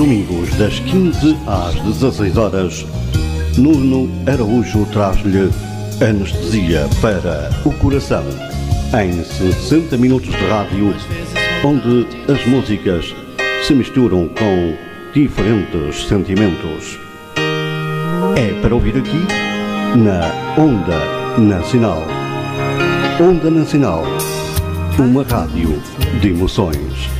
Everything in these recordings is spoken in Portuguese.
domingos, das 15 às 16 horas, Nuno Araújo traz-lhe anestesia para o coração. Em 60 minutos de rádio, onde as músicas se misturam com diferentes sentimentos. É para ouvir aqui na Onda Nacional. Onda Nacional, uma rádio de emoções.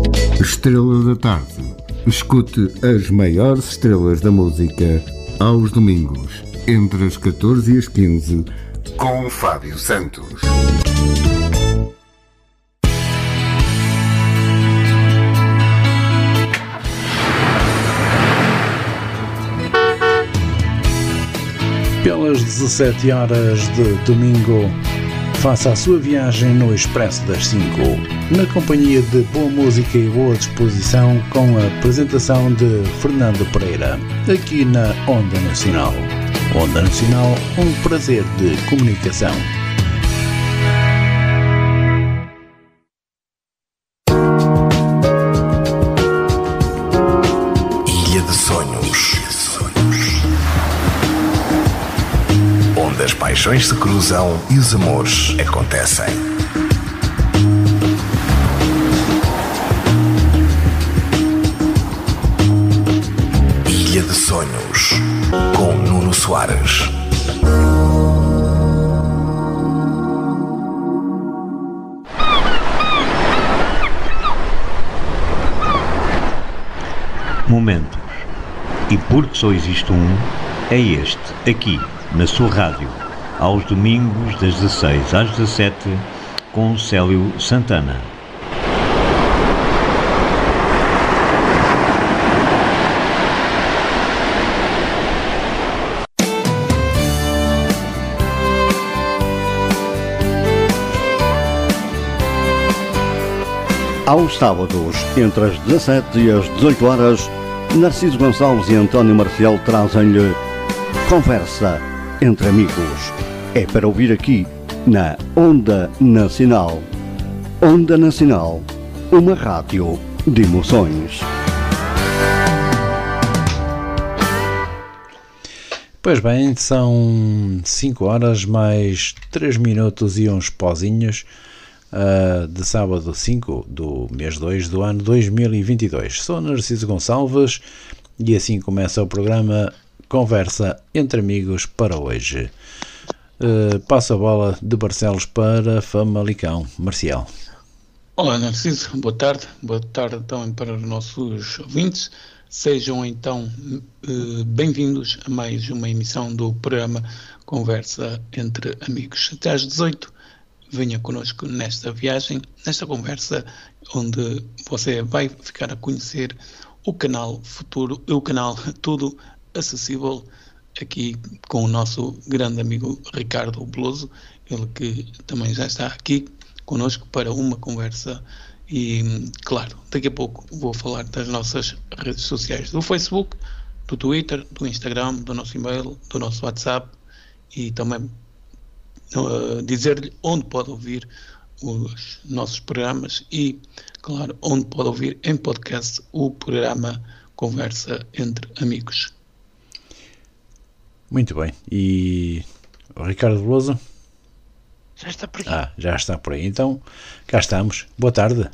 Estrela da Tarde. Escute as maiores estrelas da música aos domingos, entre as 14 e as 15, com Fábio Santos. Pelas 17 horas de domingo, faça a sua viagem no Expresso das 5, na companhia de boa música e boa disposição, com a apresentação de Fernando Pereira, aqui na Onda Nacional. Onda Nacional, um prazer de comunicação. Paixões se cruzam e os amores acontecem. Ilha de Sonhos. Com Nuno Soares. Momentos. E porque só existe um, é este, aqui, na sua rádio, aos domingos das 16 às 17, com Célio Santana. Aos sábados, entre as 17 e as 18 horas, Narciso Gonçalves e António Marcial trazem-lhe Conversa entre Amigos. É para ouvir aqui, na Onda Nacional. Onda Nacional, uma rádio de emoções. Pois bem, são 5 horas mais 3 minutos e uns pozinhos uh, de sábado 5 do mês 2 do ano 2022. Sou Narciso Gonçalves e assim começa o programa Conversa entre Amigos para hoje. Uh, passo a bola de Barcelos para Famalicão. Marcial. Olá Narciso, boa tarde. Boa tarde também para os nossos ouvintes. Sejam então eh, bem-vindos a mais uma emissão do programa Conversa entre Amigos. Até às 18 venha connosco nesta viagem, nesta conversa, onde você vai ficar a conhecer o canal futuro, o canal Tudo Acessível, aqui com o nosso grande amigo Ricardo Beloso, ele que também já está aqui connosco para uma conversa e, claro, daqui a pouco vou falar das nossas redes sociais, do Facebook, do Twitter, do Instagram, do nosso e-mail, do nosso WhatsApp e também uh, dizer-lhe onde pode ouvir os nossos programas e, claro, onde pode ouvir em podcast o programa Conversa entre Amigos. Muito bem. E o Ricardo Veloso? Já está por aqui. Ah, já está por aí. Então, cá estamos. Boa tarde.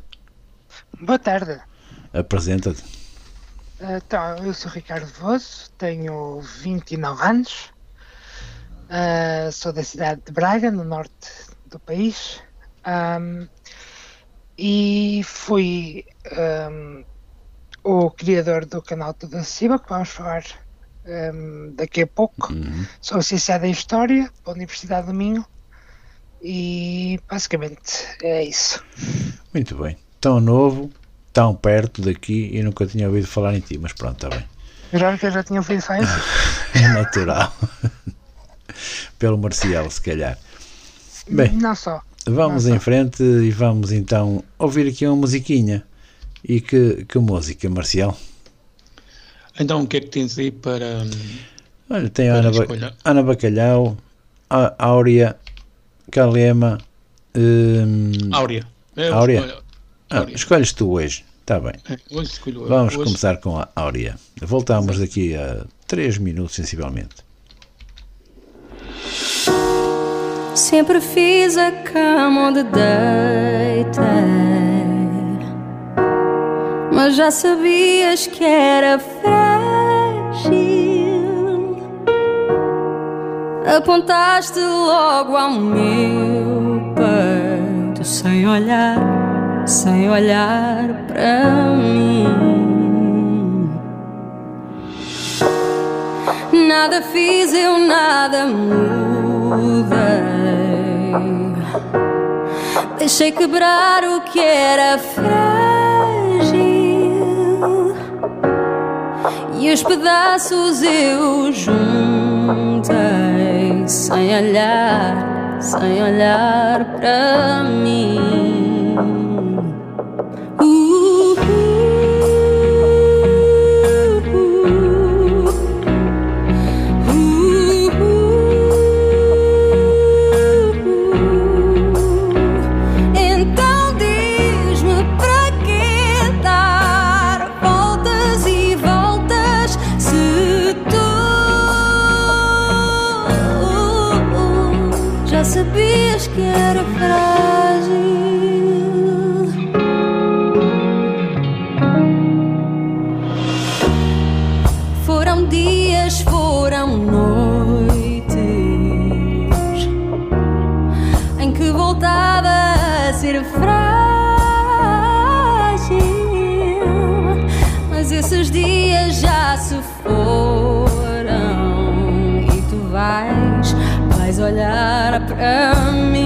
Boa tarde. Apresenta-te. Então, eu sou Ricardo Veloso, tenho 29 anos, uh, sou da cidade de Braga, no norte do país, um, e fui um, o criador do canal Tudo Acima, que vamos falar um, daqui a pouco. Uhum. Sou licenciado em História pela Universidade do Minho e basicamente é isso. Muito bem. Tão novo, tão perto daqui e nunca tinha ouvido falar em ti, mas pronto, está bem. Já que eu já tinha ouvido falar É natural. Pelo Marcial, se calhar. Bem, não só. Vamos não em só. frente e vamos então ouvir aqui uma musiquinha. E que, que música, Marcial? Então, o que é que tens aí para. Olha, tem para Ana, ba Ana Bacalhau, a Áurea, Calema. Hum, Áurea. É, Áurea. Ah, escolhes tu hoje. Está bem. É, hoje escolho Vamos hoje... começar com a Áurea. Voltamos daqui a 3 minutos, sensivelmente. Sempre fiz a cama onde deitei, mas já sabias que era frágil. Apontaste logo ao meu peito sem olhar, sem olhar para mim. Nada fiz, eu nada mudei. Deixei quebrar o que era frágil e os pedaços eu juntei sem olhar, sem olhar para mim. Que voltava a ser frágil. Mas esses dias já se foram e tu vais, vais olhar para mim.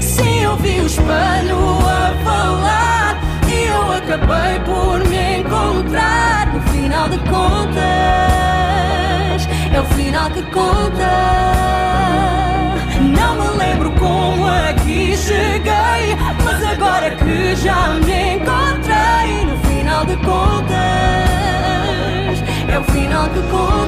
Sim, eu vi o espelho a falar e eu acabei por me encontrar. No final de contas, é o final que conta. Lembro como aqui cheguei, mas agora que já me encontrei, no final de contas, é o final que conta.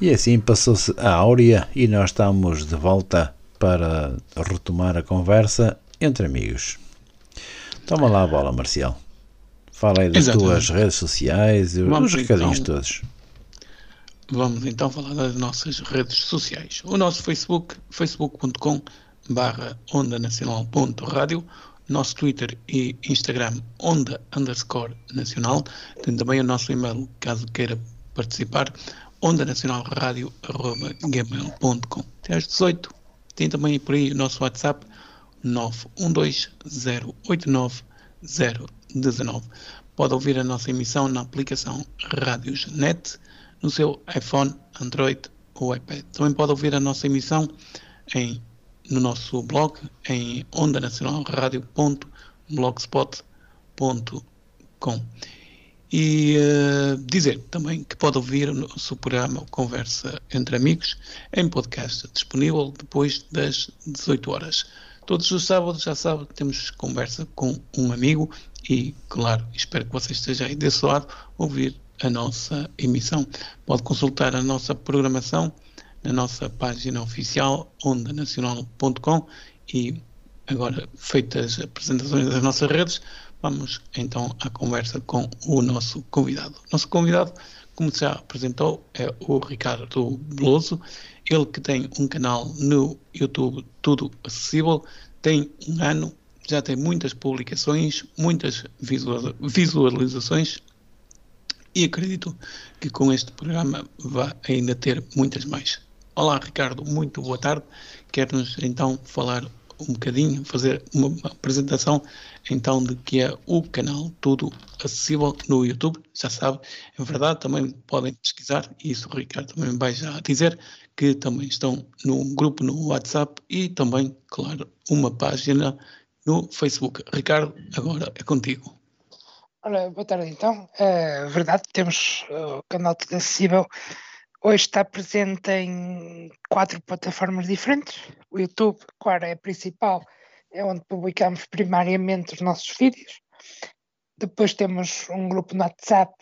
E assim passou-se a Áurea e nós estamos de volta para retomar a conversa entre amigos. Toma lá a bola, Marcial. Fala aí das Exatamente. tuas redes sociais e os Vamos recadinhos então. todos. Vamos então falar das nossas redes sociais. O nosso Facebook, facebook.com barra onda nacional.rádio, nosso Twitter e Instagram, onda underscore nacional. Tem também o nosso e-mail, caso queira participar, onda nacional rádio arroba gmail.com. Até às 18 Tem também por aí o nosso WhatsApp 912-089-019. Pode ouvir a nossa emissão na aplicação Rádios Net no seu iPhone, Android ou iPad. Também pode ouvir a nossa emissão em, no nosso blog em ondanacionalradio.blogspot.com e uh, dizer também que pode ouvir o nosso programa Conversa entre Amigos em podcast disponível depois das 18 horas. Todos os sábados, já sabe, temos conversa com um amigo e, claro, espero que você esteja aí desse lado ouvir a nossa emissão. Pode consultar a nossa programação na nossa página oficial ondanacional.com e agora feitas as apresentações das nossas redes, vamos então à conversa com o nosso convidado. Nosso convidado, como já apresentou, é o Ricardo Beloso, ele que tem um canal no YouTube Tudo Acessível, tem um ano, já tem muitas publicações, muitas visualizações e acredito que com este programa vai ainda ter muitas mais. Olá Ricardo, muito boa tarde. Quer-nos então falar um bocadinho, fazer uma apresentação então de que é o canal Tudo Acessível no YouTube, já sabe, é verdade, também podem pesquisar, e isso o Ricardo também vai já dizer, que também estão num grupo no WhatsApp e também, claro, uma página no Facebook. Ricardo, agora é contigo. Boa tarde então. É verdade, temos o canal Tudo Acessível Hoje está presente em quatro plataformas diferentes. O YouTube, claro, é a principal, é onde publicamos primariamente os nossos vídeos. Depois temos um grupo no WhatsApp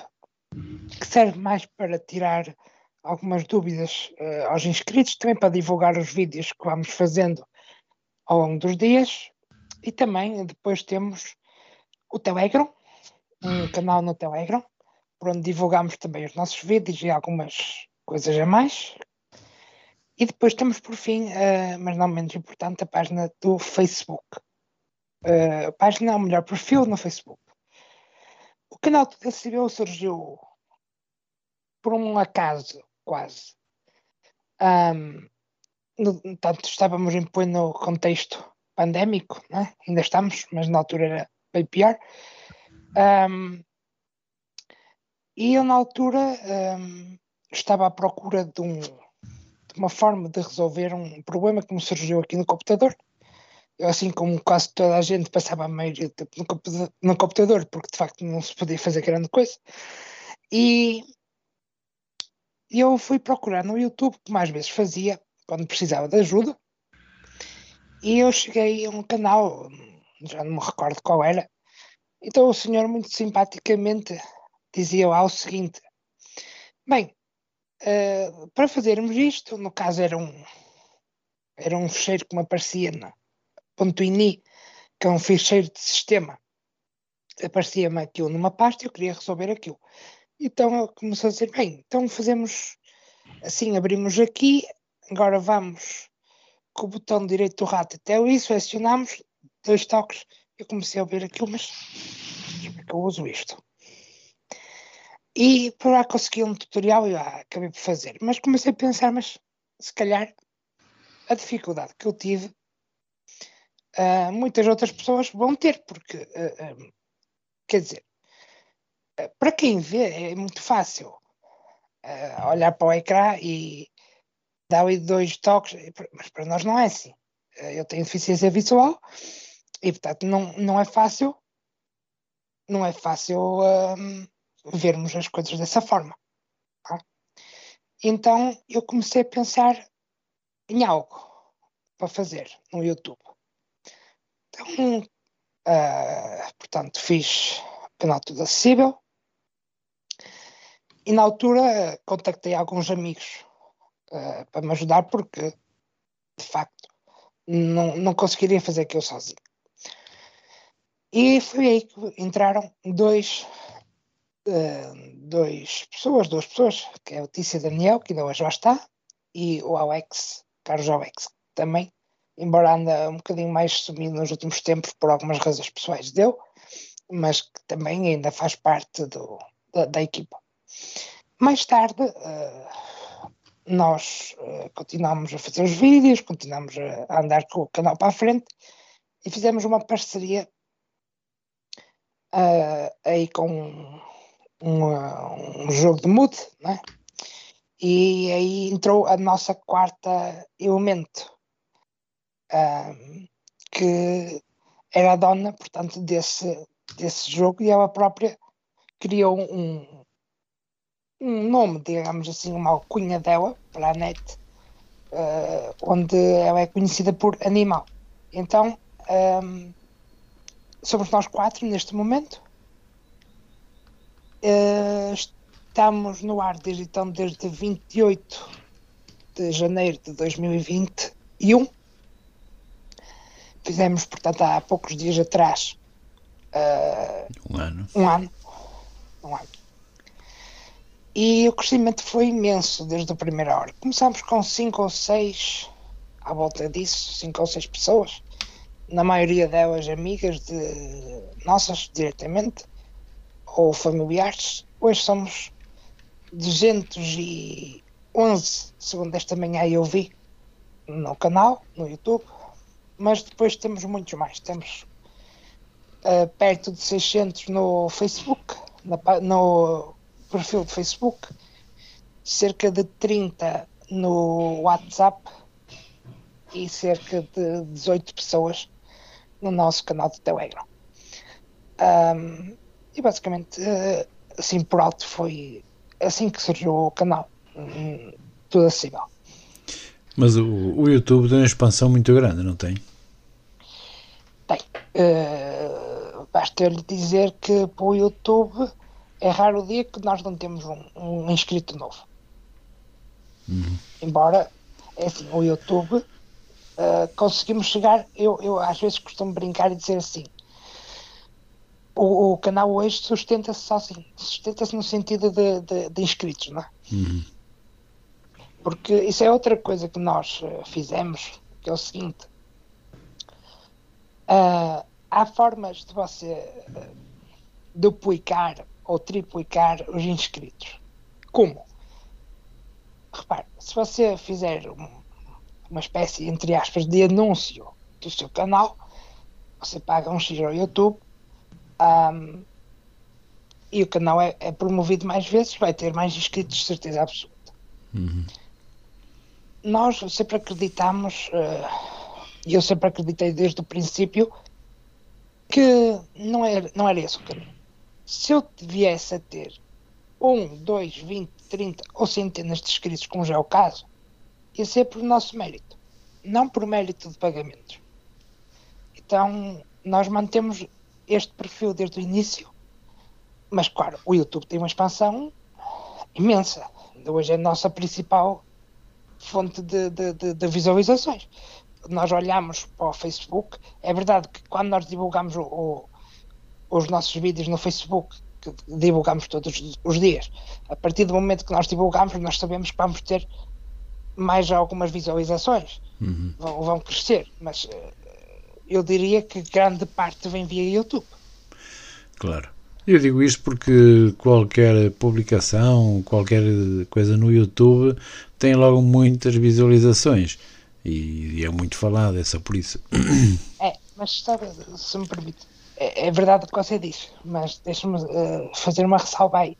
que serve mais para tirar algumas dúvidas uh, aos inscritos, também para divulgar os vídeos que vamos fazendo ao longo dos dias. E também depois temos o Telegram, um canal no Telegram, por onde divulgamos também os nossos vídeos e algumas coisas a mais. E depois temos, por fim, uh, mas não menos importante, a página do Facebook. Uh, a página, ou melhor, perfil no Facebook. O canal do Decibel surgiu por um acaso, quase. Um, no, tanto estávamos em pleno contexto pandémico, né? ainda estamos, mas na altura era bem pior. Um, e eu, na altura, um, estava à procura de, um, de, uma forma de resolver um problema que me surgiu aqui no computador. Eu, assim como quase toda a gente, passava a maioria do tempo no computador, porque de facto não se podia fazer grande coisa. E eu fui procurar no YouTube, como às vezes fazia, quando precisava de ajuda, e eu cheguei a um canal, já não me recordo qual era, então o senhor muito simpaticamente dizia lá o seguinte, bem, Uh, para fazermos isto, no caso era um, era um ficheiro que me aparecia na .ini, que é um ficheiro de sistema. Aparecia-me aquilo numa pasta e eu queria resolver aquilo. Então eu comecei a dizer, bem, então fazemos assim, abrimos aqui, agora vamos com o botão direito do rato até ali, selecionamos, dois toques, eu comecei a ver aquilo, mas como é que eu uso isto? E por lá consegui um tutorial e lá acabei por fazer. Mas comecei a pensar, mas se calhar a dificuldade que eu tive, uh, muitas outras pessoas vão ter, porque, uh, uh, quer dizer, para quem vê é muito fácil olhar para o ecrã e dar ali dois toques, mas para nós não é assim. eu tenho deficiência visual e, portanto, não, não é fácil, não é fácil vermos as coisas dessa forma. Tá? Então eu comecei a pensar em algo para fazer no YouTube. Então, uh, portanto, fiz canal Tudo Acessível e na altura contactei alguns amigos uh, para me ajudar porque, de facto, não, não conseguiria fazer aquilo sozinho. E foi aí que entraram dois uh, dois pessoas, duas pessoas, que é o Tícia Daniel, que ainda hoje lá está, e o Alex, Carlos Alex, também, embora anda um bocadinho mais sumido nos últimos tempos por algumas razões pessoais dele, mas que também ainda faz parte do, da, da equipa. Mais tarde, uh, nós uh, continuamos a fazer os vídeos, continuamos a, a, andar com o canal para a frente e fizemos uma parceria uh, aí com um, um, um, jogo de mood, né? E aí entrou a nossa quarta elemento, uh, que era a dona, portanto, desse, desse jogo e ela própria criou um, um nome, digamos assim, uma alcunha dela para a net, uh, onde ela é conhecida por Animal. Então, um, somos nós quatro neste momento. Uh, estamos no ar desde então, desde 28 de janeiro de 2021. Fizemos, portanto, há poucos dias atrás. Uh, um ano. Um ano. Um ano. E o crescimento foi imenso desde a primeira hora. Começámos com cinco ou seis, à volta disso, cinco ou seis pessoas, na maioria delas amigas de nossas diretamente, ou familiares. Hoje somos 211, segundo esta manhã eu vi, no canal, no YouTube, mas depois temos muitos mais. Temos uh, perto de 600 no Facebook, na, no perfil de Facebook, cerca de 30 no WhatsApp e cerca de 18 pessoas no nosso canal de Telegram. Um, e basicamente, eh, assim por alto, foi assim que surgiu o canal. Hum, tudo acessível. Mas o, o, YouTube tem uma expansão muito grande, não tem? Tem. Uh, basta eu lhe dizer que para o YouTube é raro o dia que nós não temos um, um inscrito novo. Uhum. Embora, é assim, o YouTube uh, conseguimos chegar, eu, eu às vezes costumo brincar e dizer assim, o, o canal hoje sustenta-se sozinho, sustenta-se no sentido de, de, de inscritos, não é? Uhum. Porque isso é outra coisa que nós uh, fizemos, que é o seguinte, uh, há formas de você duplicar ou triplicar os inscritos. Como? Repare, se você fizer uma espécie, entre aspas, de anúncio do seu canal, você paga um X ao YouTube um, e o canal é, é, promovido mais vezes, vai ter mais inscritos, de certeza absoluta. Uhum. Nós sempre acreditamos, e eu sempre acreditei desde o princípio, que não era, não era esse o caminho se eu viesse a ter um, dois, vinte, trinta ou centenas de inscritos, como já é o caso, ia ser por nosso mérito, não por mérito de pagamentos. Então, nós mantemos este perfil desde o início, mas claro, o YouTube tem uma expansão imensa. Hoje é a nossa principal fonte de, de, de, de visualizações. Nós olhamos para o Facebook, é verdade que quando nós divulgamos o, o os nossos vídeos no Facebook, que divulgamos todos os dias. A partir do momento que nós divulgamos, nós sabemos que vamos ter mais algumas visualizações. Uhum. Vão, vão, crescer, mas uh, eu diria que grande parte vem via YouTube. Claro. Eu digo isto porque qualquer publicação, qualquer coisa no YouTube tem logo muitas visualizações e, é muito falado, é só por isso. É, mas sabe, se me permite, é, é verdade o que você diz, mas deixa-me uh, fazer uma ressalva aí.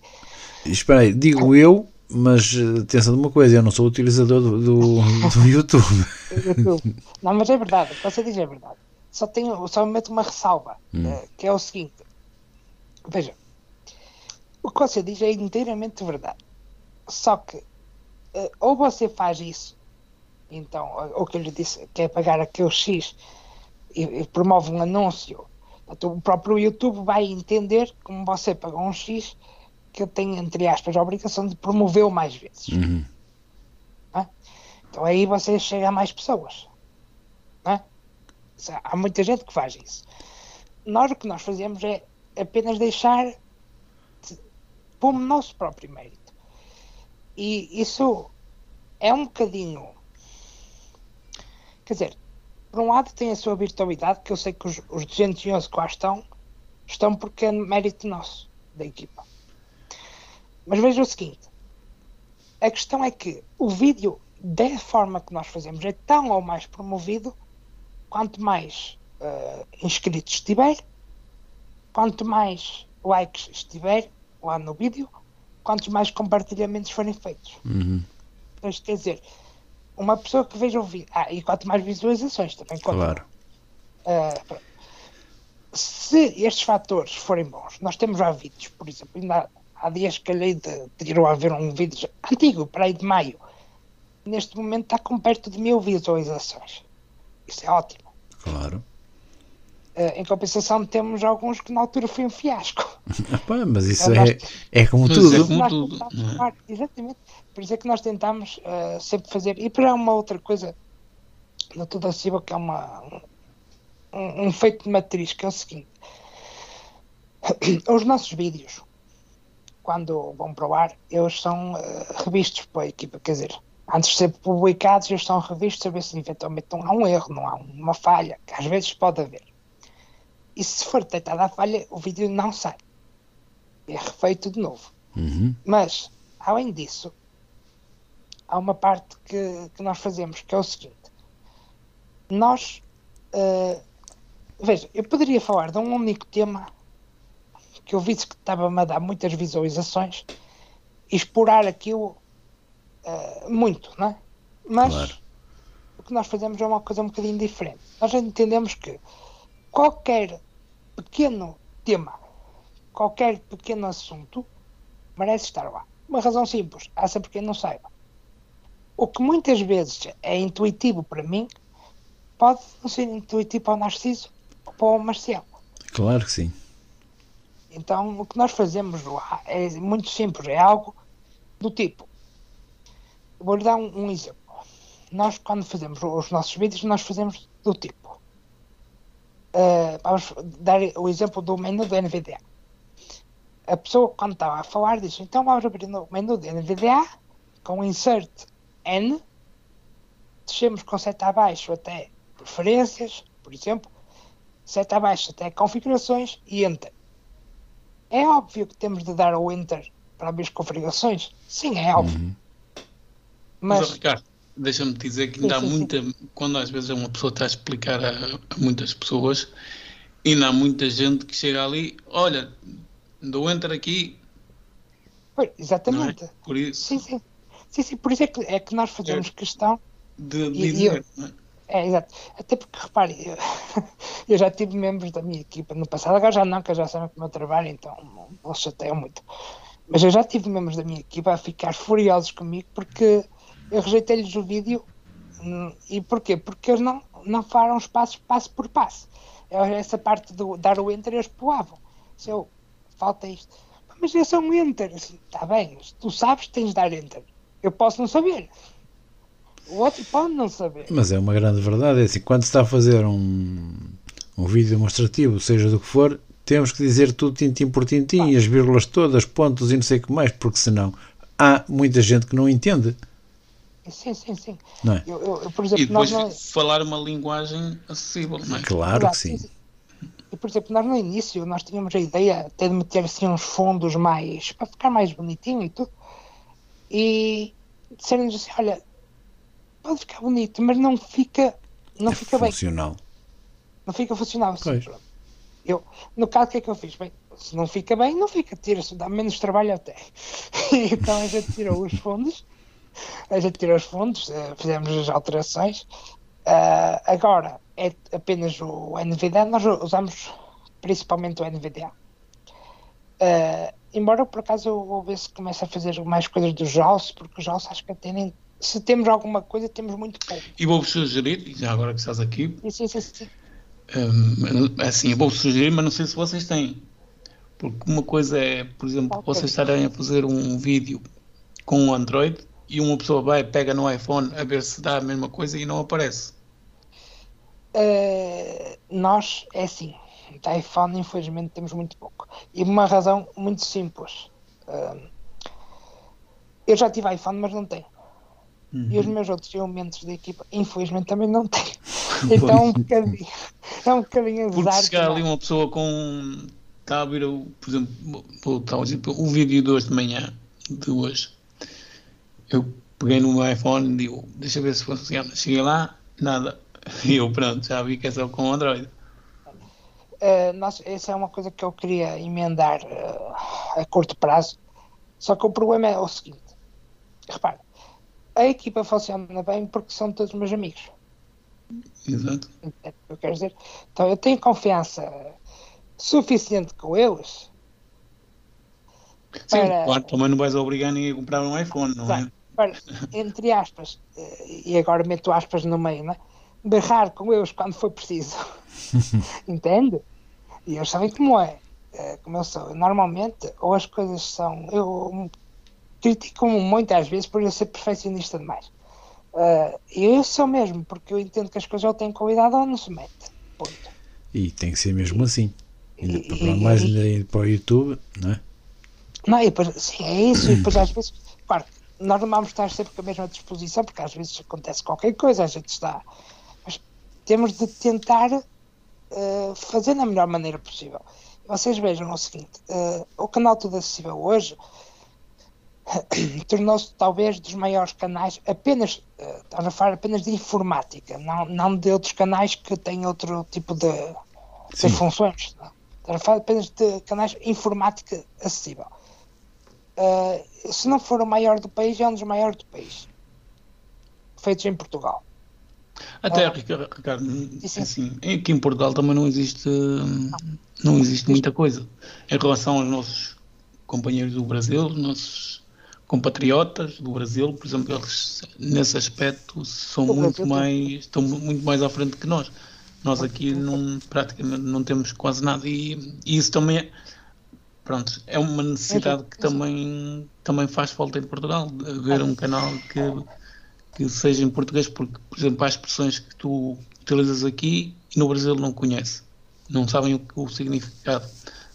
Espera aí, digo eu, mas uh, atenção de uma coisa, eu não sou utilizador do, do, do YouTube. YouTube. Não, mas é verdade, o que você diz é verdade. Só, tenho, só meto uma ressalva, hum. uh, que é o seguinte. Veja, o que você diz é inteiramente verdade. Só que, uh, ou você faz isso, então, o que eu lhe disse, que é pagar aquele X e, e promove um anúncio então, o próprio YouTube vai entender, como você pagou um X, que tenho, entre aspas, a obrigação de promovê-lo mais vezes. Uhum. Então aí você chega a mais pessoas. Há muita gente que faz isso. Nós o que nós fazemos é apenas deixar por nosso próprio mérito. E isso é um bocadinho. Quer dizer, por um lado tem a sua virtualidade, que eu sei que os, os 211 que lá estão, estão porque é mérito nosso, da equipa. Mas veja o seguinte, a questão é que o vídeo, da forma que nós fazemos, é tão ou mais promovido quanto mais uh, inscritos estiver, quanto mais likes estiver lá no vídeo, quantos mais compartilhamentos forem feitos. Uhum. Então, isto quer dizer, uma pessoa que veja o vídeo, ah, e quanto mais visualizações também conta. Claro. Uh, se estes fatores forem bons, nós temos já vídeos, por exemplo, ainda há, dias que calhei de, de ir a ver um vídeo antigo, para aí de maio. Neste momento está com perto de mil visualizações. Isso é ótimo. Claro. Uh, em compensação, temos alguns que na altura foi um fiasco. Epá, mas isso é, é como Mas tudo. é como Nós tudo. tentámos é? exatamente. Por isso é que nós tentamos uh, sempre fazer. E para uma outra coisa no Tudo Acessível que é uma, um, um feito de matriz, que é o seguinte: os nossos vídeos, quando vão para o ar, eles são uh, revistos pela equipa. Quer dizer, antes de ser publicados, eles são revistos a ver se eventualmente não há um erro, não há uma falha, que às vezes pode haver. E se for detectada a falha, o vídeo não sai. É refeito de novo. Uhum. Mas, além disso, há uma parte que, que nós fazemos, que é o seguinte. Nós, eh, veja, eu poderia falar de um único tema que eu vi que estava-me a dar muitas visualizações e explorar aquilo eh, muito, não é? Mas Claro. o que nós fazemos é uma coisa um bocadinho diferente. Nós entendemos que qualquer pequeno tema, qualquer pequeno assunto, merece estar lá. Uma razão simples, há sempre quem não saiba. O que muitas vezes é intuitivo para mim, pode não ser intuitivo para o Narciso ou para o Marcial. Claro que sim. Então, o que nós fazemos lá é muito simples, é algo do tipo. Vou-lhe dar um, um exemplo. Nós, quando fazemos os nossos vídeos, nós fazemos do tipo. eh, vamos dar o exemplo do menu do NVDA. A pessoa, quando estava a falar, disse: então vamos abrir no menu do NVDA com insert N, descemos com seta abaixo até preferências, por exemplo, seta abaixo até configurações e enter. É óbvio que temos de dar o enter para abrir as configurações? Sim, é óbvio. Mas, Mas, Ricardo, deixa-me dizer que ainda há muita. Quando às vezes uma pessoa está a explicar a, a muitas pessoas, ainda há muita gente que chega ali, olha, dou enter aqui, pois, não é? exatamente. Por isso, Sim, sim. Sim, sim, por isso é que, é que nós fazemos questão. de E- e dizer, eu- não é? É, exato. Até porque, repare, eu, eu já tive membros da minha equipa no passado, agora já não, que já sabem que o meu trabalho, então não, não chateiam muito. Mas eu já tive membros da minha equipa a ficar furiosos comigo porque eu rejeitei-lhes o vídeo. hum, E porquê? Porque eles não, não falaram os passos passo por passo. Eu- Essa parte do dar o enter eles pulavam. Se eu, falta isto. Mas é só um enter. Está bem, mas tu sabes que tens de dar enter. Eu posso não saber. O outro pode não saber. Mas é uma grande verdade. É assim, quando se está a fazer um, um vídeo demonstrativo, seja do que for, temos que dizer tudo tintim por tintim, as vírgulas todas, pontos e não sei o que mais, porque senão há muita gente que não entende, Sim, sim, sim. não é? Eu, eu- eu, por E exemplo, depois nós não... falar uma linguagem acessível, não é? Claro Exato, que sim. E, por exemplo, nós no início nós tínhamos a ideia até de meter assim uns fundos mais para ficar mais bonitinho e tudo. E disseram-nos assim, olha, pode ficar bonito, mas não fica, não É fica bem, funcional. não fica funcional assim. Eu, no caso, o que é que eu fiz? Bem, se não fica bem, não fica, tira-se, dá menos trabalho até. então a gente tirou os fundos, a gente tirou os fundos, eh, fizemos as alterações. Ah, agora é apenas o NVDA, nós usamos principalmente o NVDA. Ah, embora por acaso eu vou ver se começa a fazer mais coisas do JAWS, porque o JAWS acho que até nem. Se temos alguma coisa, temos muito pouco. E vou-vos sugerir, já agora que estás aqui, sim, sim, sim. hum, assim, eu vou-vos sugerir, mas não sei se vocês têm. Porque uma coisa é, por exemplo, Ok. vocês estarem a fazer um vídeo com o Android e uma pessoa vai, pega no iPhone a ver se dá a mesma coisa e não aparece. Uh, nós, é assim, da iPhone infelizmente temos muito pouco. E uma razão muito simples. Uh, eu já tive iPhone, mas não tenho. E os meus outros elementos da equipa, infelizmente, também não têm. Então é um bocadinho, é um bocadinho Porque se chegar ali uma pessoa com. Está a ver, por exemplo, o vídeo de hoje de manhã, de hoje, eu peguei no meu iPhone e digo, deixa eu ver se funciona. Cheguei lá, nada. E eu pronto, já vi que é só com Android. Uh, nós, essa é uma coisa que eu queria emendar uh, a curto prazo. Só que o problema é o seguinte: repara, a equipa funciona bem porque são todos meus amigos. Exato. É que eu quero dizer. Então eu tenho confiança suficiente com eles. Sim, para- claro, também não vais obrigar ninguém a comprar um iPhone, não é? Para, entre aspas, eh, e agora meto aspas no meio, né? berrar com eles quando for preciso. Entende? E eles sabem como é. Eh, Como eu sou. Normalmente, ou as coisas são. Eu critico-me muitas vezes por eu ser perfeccionista demais. Eh, E eu sou mesmo, porque eu entendo que as coisas ou têm qualidade ou não se mete. Ponto. E tem que ser mesmo assim. Ainda, E- para mais ainda para o YouTube, não é? Não, e depois, sim, é isso, e depois às vezes, claro, nós não vamos estar sempre com a mesma disposição, porque às vezes acontece qualquer coisa, a gente está. Mas temos de tentar eh, fazer da melhor maneira possível. Vocês vejam o seguinte: eh, o canal Tudo Acessível hoje tornou-se talvez dos maiores canais, apenas, estamos a falar apenas de informática, não, não de outros canais que têm outro tipo de, de funções. Não. Estamos a falar apenas de canais informática acessível. Eh, se não for o maior do país, é um dos maiores do país. Feitos em Portugal. Até, Ah. Ricardo, Isso. assim, aqui em Portugal também não existe, hum, não existe muita coisa. Em relação aos nossos companheiros do Brasil, os nossos compatriotas do Brasil, por exemplo, eles nesse aspecto são muito mais, estão muito mais à frente que nós. Nós aqui não, praticamente não temos quase nada e, e isso também é, pronto, é uma necessidade que também, também faz falta em Portugal, haver um canal que, que seja em português, porque, por exemplo, há expressões que tu utilizas aqui e no Brasil não conhece, não sabem o, o significado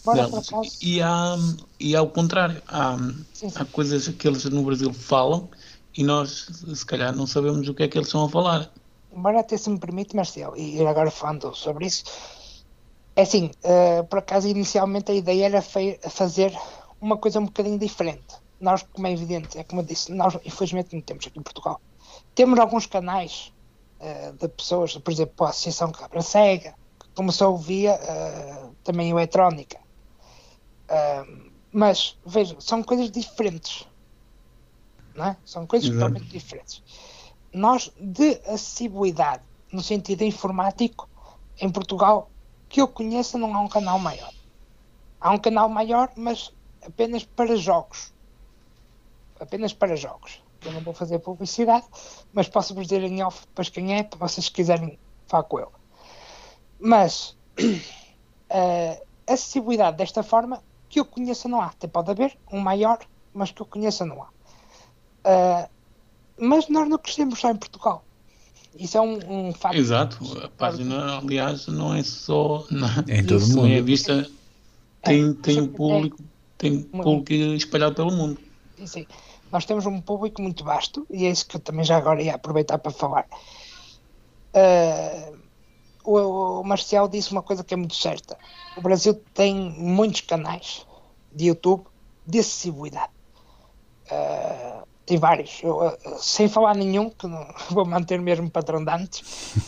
delas. E há, e ao contrário, há, Sim, sim. há coisas que eles no Brasil falam e nós, se calhar, não sabemos o que é que eles estão a falar. Embora até se me permite, Marcelo, e agora falando sobre isso, é assim, eh, por acaso inicialmente a ideia era fazer uma coisa um bocadinho diferente. Nós, como é evidente, é como eu disse, nós infelizmente não temos aqui em Portugal. Temos alguns canais eh, de pessoas, por exemplo, a Associação Cabra Cega, que começou via eh, também eletrónica. Ah, mas, veja, são coisas diferentes. Não é? São coisas Exato. totalmente diferentes nós de acessibilidade no sentido informático em Portugal que eu conheça não há um canal maior. Há um canal maior mas apenas para jogos. Apenas para jogos. Eu não vou fazer publicidade mas posso vos dizer em off depois quem é para vocês quiserem falar com ele. Mas a acessibilidade desta forma que eu conheça não há. Até pode haver um maior mas que eu conheça não há. Ah, mas nós não crescemos só em Portugal. Isso é um, um facto. Exato, a página, aliás, não é só. Não, É em todo isso mundo. É vista, tem, tem isso o público, tem público espalhado pelo mundo. Sim, sim. Nós temos um público muito vasto e é isso que eu também já agora ia aproveitar para falar. Ah, o, o Marcial disse uma coisa que é muito certa. O Brasil tem muitos canais de YouTube de acessibilidade. Ah, tem vários, Eu, ah, sem falar nenhum, que não vou manter o mesmo padrão de antes,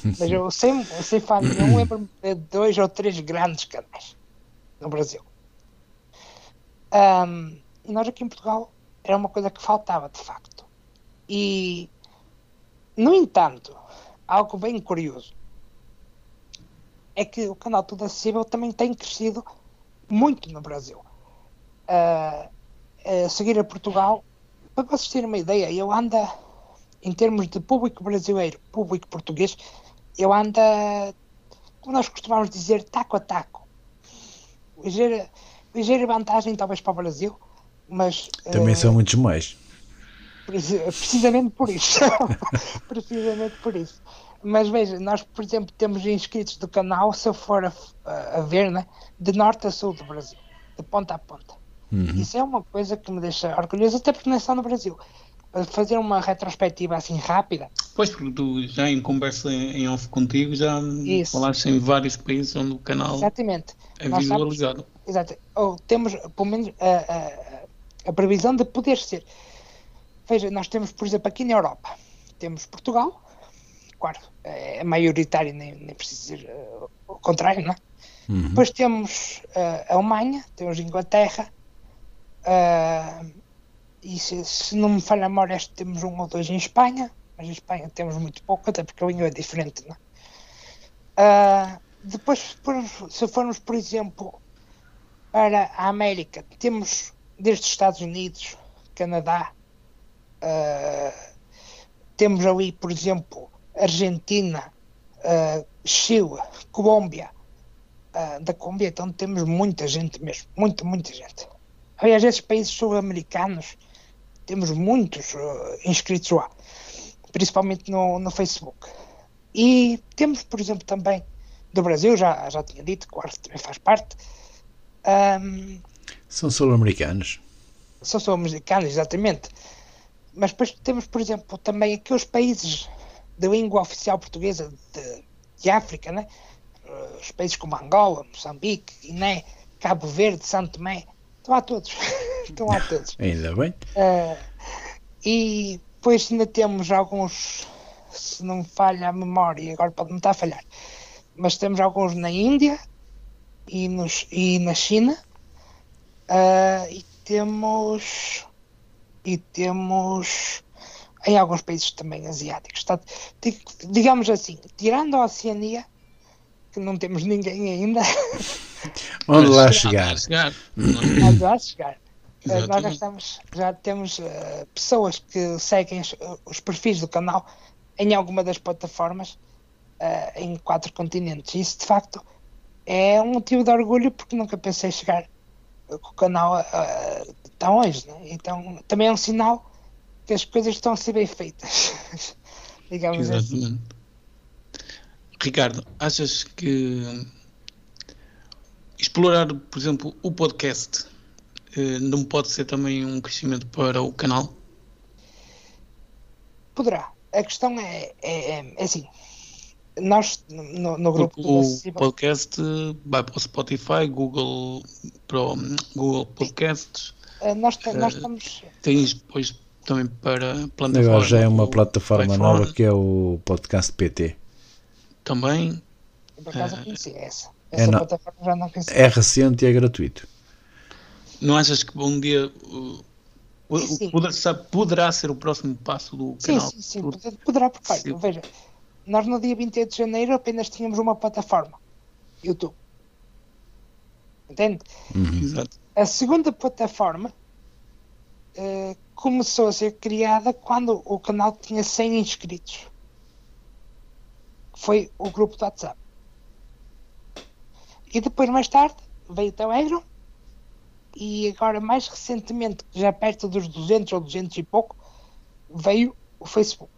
mas eu sem, sem falar nenhum, lembro-me de dois ou três grandes canais no Brasil. Ahm, e nós aqui em Portugal era uma coisa que faltava de facto. E, no entanto, algo bem curioso é que o canal Tudo Acessível também tem crescido muito no Brasil. Ah, a seguir a Portugal, para vocês terem uma ideia, eu ando, em termos de público brasileiro, público português, eu ando, como nós costumamos dizer, taco a taco. Ligeira, ligeira vantagem talvez para o Brasil, mas Também eh, são muitos mais. Preci- Precisamente por isso. Precisamente por isso. Mas veja, nós, por exemplo, temos inscritos do canal, se eu for a, a- a ver, né, de norte a sul do Brasil, de ponta a ponta. Isso é uma coisa que me deixa orgulhoso, até porque não é só no Brasil. Fazer uma retrospectiva assim rápida, Pois, porque tu já em conversa em off contigo já Isso. falaste em vários países onde o canal exatamente. é Nós visualizado. Exato. Ou temos, pelo menos, a, a- a previsão de poder ser. Veja, nós temos, por exemplo, aqui na Europa, temos Portugal, claro, é maioritário, nem, nem preciso dizer uh, o contrário, não é? Uhum. Depois temos uh, a Alemanha, temos Inglaterra, uh, e se, se não me falha a memória, temos um ou dois em Espanha, mas em Espanha temos muito pouco, até porque a língua é diferente, não? Uh, depois, se formos, por exemplo, para a América, temos desde os Estados Unidos, Canadá, uh, temos ali, por exemplo, Argentina, uh, Chile, Colômbia. Da Colômbia, então temos muita gente mesmo, muita, muita gente. Aliás, esses países sul-americanos, temos muitos inscritos lá, principalmente no, no Facebook. E temos, por exemplo, também do Brasil, já, já tinha dito, claro, também faz parte. Um, são sul-americanos. São sul-americanos, exatamente. Mas depois temos, por exemplo, também aqueles países de língua oficial portuguesa de, de África, né? os países como Angola, Moçambique, Guiné, Cabo Verde, Santo Tomé, estão lá todos. estão lá todos. Ainda bem. Uh, e depois ainda temos alguns, se não me falha a memória, agora pode não estar a falhar, mas temos alguns na Índia e, nos, e na China uh, e temos e temos em alguns países também asiáticos. Está, digamos assim, tirando a Oceania, que não temos ninguém ainda. Onde lá chegar? Onde lá chegar. Nós já, estamos, já temos uh, pessoas que seguem os, os perfis do canal em alguma das plataformas uh, em quatro continentes. Isso de facto é um motivo de orgulho porque nunca pensei chegar com o canal uh, tão longe. Né? Então também é um sinal que as coisas estão a ser bem feitas. Digamos assim. Exatamente. assim. Ricardo, achas que explorar, por exemplo, o podcast uh, não pode ser também um crescimento para o canal? Poderá. A questão é, é, é, é assim, nós no, no grupo o, o podcast vai para o Spotify, Google, para o Google Podcasts. Uh, nós, nós estamos. Tens depois também para plataforma. Agora já é uma plataforma nova que é o Podcast PT. Também. por acaso uh, conheci essa. Essa é plataforma já não. É recente e é gratuito. Não achas que um dia uh, poderá, poderá, ser o próximo passo do sim, canal? Sim, sim, poderá, porque, veja, nós no dia 28 de janeiro apenas tínhamos uma plataforma, YouTube. Entende? Uhum. A segunda plataforma uh, começou a ser criada quando o canal tinha 100 inscritos. Foi o grupo do WhatsApp. E depois, mais tarde, veio o Telegram. E agora, mais recentemente, já perto dos 200 ou 200 e pouco, veio o Facebook.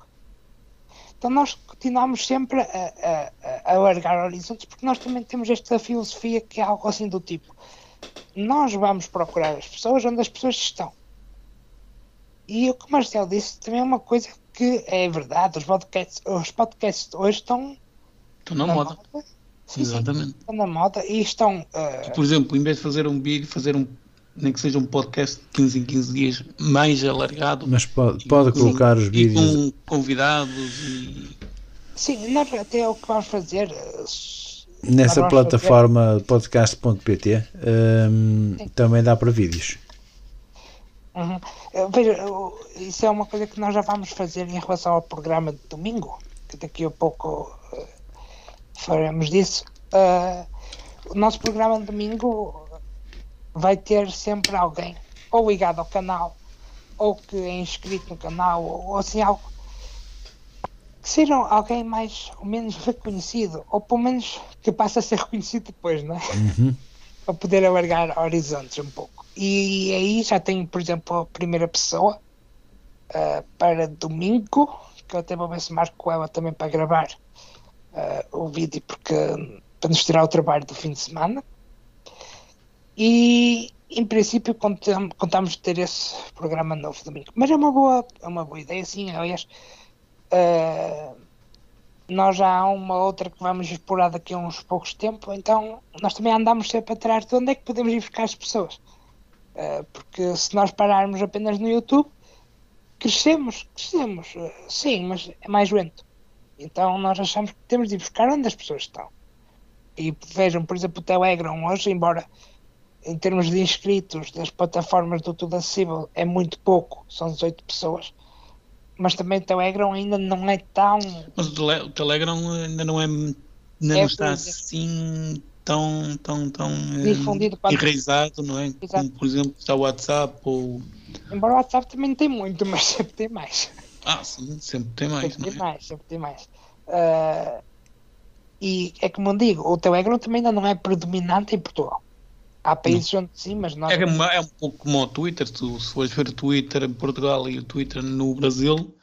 Então nós continuamos sempre a, a, a alargar horizontes porque nós também temos esta filosofia que é algo assim do tipo nós vamos procurar as pessoas onde as pessoas estão. E o que o Marcelo disse também é uma coisa que é verdade. Os podcasts, os podcasts hoje estão, estão na, na moda. moda. Sim, Exatamente. Na moda e estão. Uh... Por exemplo, em vez de fazer um vídeo, fazer um nem que seja um podcast de 15 em 15 dias mais alargado. Mas pode, pode colocar os vídeos. com convidados e. Sim, nós até é o que vamos fazer. Eh, Nessa plataforma podcast.pt um, também dá para vídeos. Uhum. Eh, veja, isso é uma coisa que nós já vamos fazer em relação ao programa de domingo, que daqui a pouco faremos disso. Uh, o nosso programa de domingo vai ter sempre alguém ou ligado ao canal ou que é inscrito no canal ou, ou assim algo que seja alguém mais ou menos reconhecido ou pelo menos que passe a ser reconhecido depois, não é? Uhum. para poder alargar horizontes um pouco. E aí já tenho, por exemplo, a primeira pessoa uh, para domingo, que eu até vou ver se marco ela também para gravar uh, o vídeo, porque para nos tirar o trabalho do fim de semana. E em princípio contamos, contamos ter esse programa novo domingo. Mas é uma boa, é uma boa ideia, sim. Aliás, uh, nós já há uma outra que vamos explorar daqui a uns poucos tempos, então nós também andamos sempre atrás de onde é que podemos ir buscar as pessoas. Uh, porque se nós pararmos apenas no YouTube, crescemos, crescemos, sim, mas é mais lento. Então nós achamos que temos de ir buscar onde as pessoas estão. E vejam, por exemplo, o Telegram hoje, embora em termos de inscritos das plataformas do Tudo Acessível é muito pouco, são 18 pessoas, mas também o Telegram ainda não é tão. Mas o, tele, o Telegram ainda não é. Ainda É não está assim tão, tão, tão eh, Difundido quanto- enraizado, não é? Exato. Como, por exemplo, está o WhatsApp ou. Embora o WhatsApp também não tem muito, mas sempre tem mais. Ah, sim, sempre tem mais, sempre não tem é? mais, sempre tem mais. Ah, e é como eu digo, o Telegram também ainda não é predominante em Portugal. Há países onde sim, mas. É, uma- é um pouco como o Twitter, tu, se fores ver o Twitter em Portugal e o Twitter no Brasil,